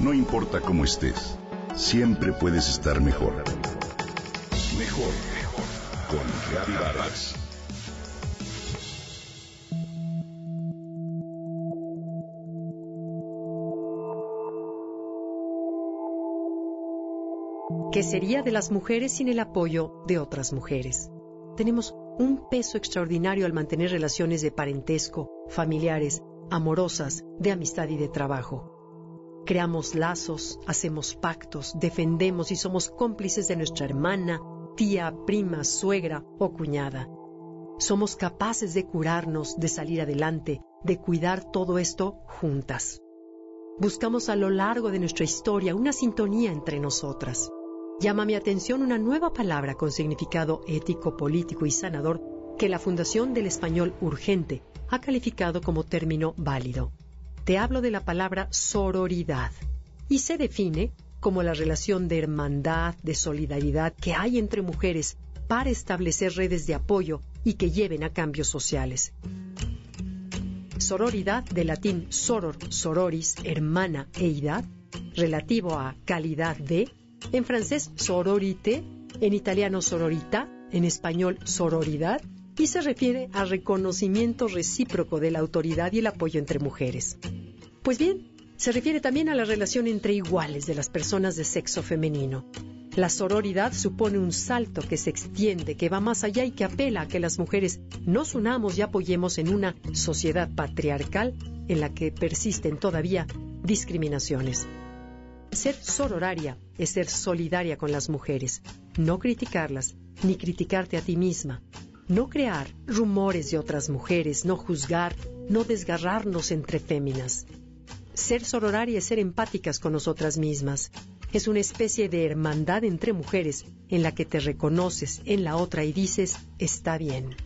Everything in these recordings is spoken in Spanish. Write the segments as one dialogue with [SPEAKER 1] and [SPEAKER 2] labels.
[SPEAKER 1] No importa cómo estés, siempre puedes estar mejor. Mejor, mejor. Con Vargas.
[SPEAKER 2] ¿Qué sería de las mujeres sin el apoyo de otras mujeres? Tenemos un peso extraordinario al mantener relaciones de parentesco, familiares, amorosas, de amistad y de trabajo. Creamos lazos, hacemos pactos, defendemos y somos cómplices de nuestra hermana, tía, prima, suegra o cuñada. Somos capaces de curarnos, de salir adelante, de cuidar todo esto juntas. Buscamos a lo largo de nuestra historia una sintonía entre nosotras llama mi atención una nueva palabra con significado ético, político y sanador que la Fundación del Español Urgente ha calificado como término válido. Te hablo de la palabra sororidad y se define como la relación de hermandad, de solidaridad que hay entre mujeres para establecer redes de apoyo y que lleven a cambios sociales. Sororidad, de latín soror, sororis, hermana e idad, relativo a calidad de, en francés, sororité, en italiano sororita, en español sororidad, y se refiere al reconocimiento recíproco de la autoridad y el apoyo entre mujeres. Pues bien, se refiere también a la relación entre iguales de las personas de sexo femenino. La sororidad supone un salto que se extiende, que va más allá y que apela a que las mujeres nos unamos y apoyemos en una sociedad patriarcal en la que persisten todavía discriminaciones. Ser sororaria es ser solidaria con las mujeres, no criticarlas, ni criticarte a ti misma, no crear rumores de otras mujeres, no juzgar, no desgarrarnos entre féminas. Ser sororaria es ser empáticas con nosotras mismas. Es una especie de hermandad entre mujeres en la que te reconoces en la otra y dices, está bien.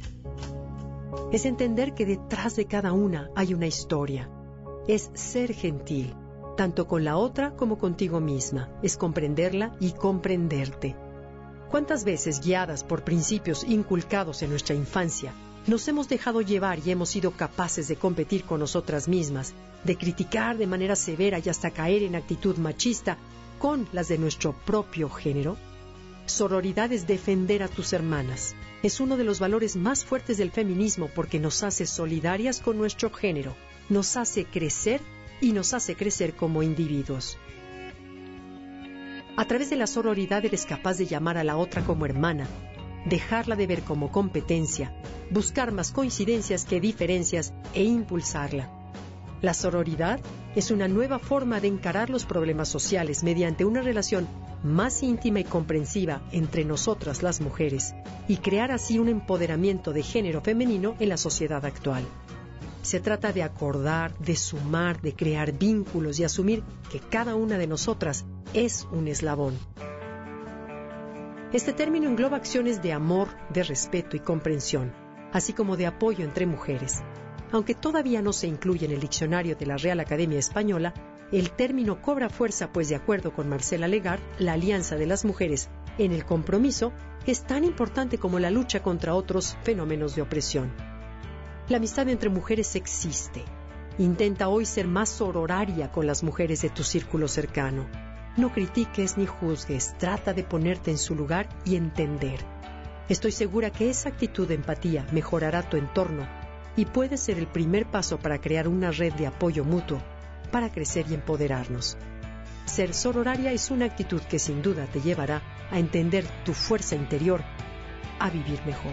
[SPEAKER 2] Es entender que detrás de cada una hay una historia. Es ser gentil tanto con la otra como contigo misma, es comprenderla y comprenderte. ¿Cuántas veces, guiadas por principios inculcados en nuestra infancia, nos hemos dejado llevar y hemos sido capaces de competir con nosotras mismas, de criticar de manera severa y hasta caer en actitud machista con las de nuestro propio género? Sororidad es defender a tus hermanas. Es uno de los valores más fuertes del feminismo porque nos hace solidarias con nuestro género, nos hace crecer y nos hace crecer como individuos. A través de la sororidad eres capaz de llamar a la otra como hermana, dejarla de ver como competencia, buscar más coincidencias que diferencias e impulsarla. La sororidad es una nueva forma de encarar los problemas sociales mediante una relación más íntima y comprensiva entre nosotras las mujeres y crear así un empoderamiento de género femenino en la sociedad actual. Se trata de acordar, de sumar, de crear vínculos y asumir que cada una de nosotras es un eslabón. Este término engloba acciones de amor, de respeto y comprensión, así como de apoyo entre mujeres. Aunque todavía no se incluye en el diccionario de la Real Academia Española, el término cobra fuerza pues de acuerdo con Marcela Legar, la alianza de las mujeres en el compromiso es tan importante como la lucha contra otros fenómenos de opresión. La amistad entre mujeres existe. Intenta hoy ser más sororaria con las mujeres de tu círculo cercano. No critiques ni juzgues, trata de ponerte en su lugar y entender. Estoy segura que esa actitud de empatía mejorará tu entorno y puede ser el primer paso para crear una red de apoyo mutuo para crecer y empoderarnos. Ser sororaria es una actitud que sin duda te llevará a entender tu fuerza interior, a vivir mejor.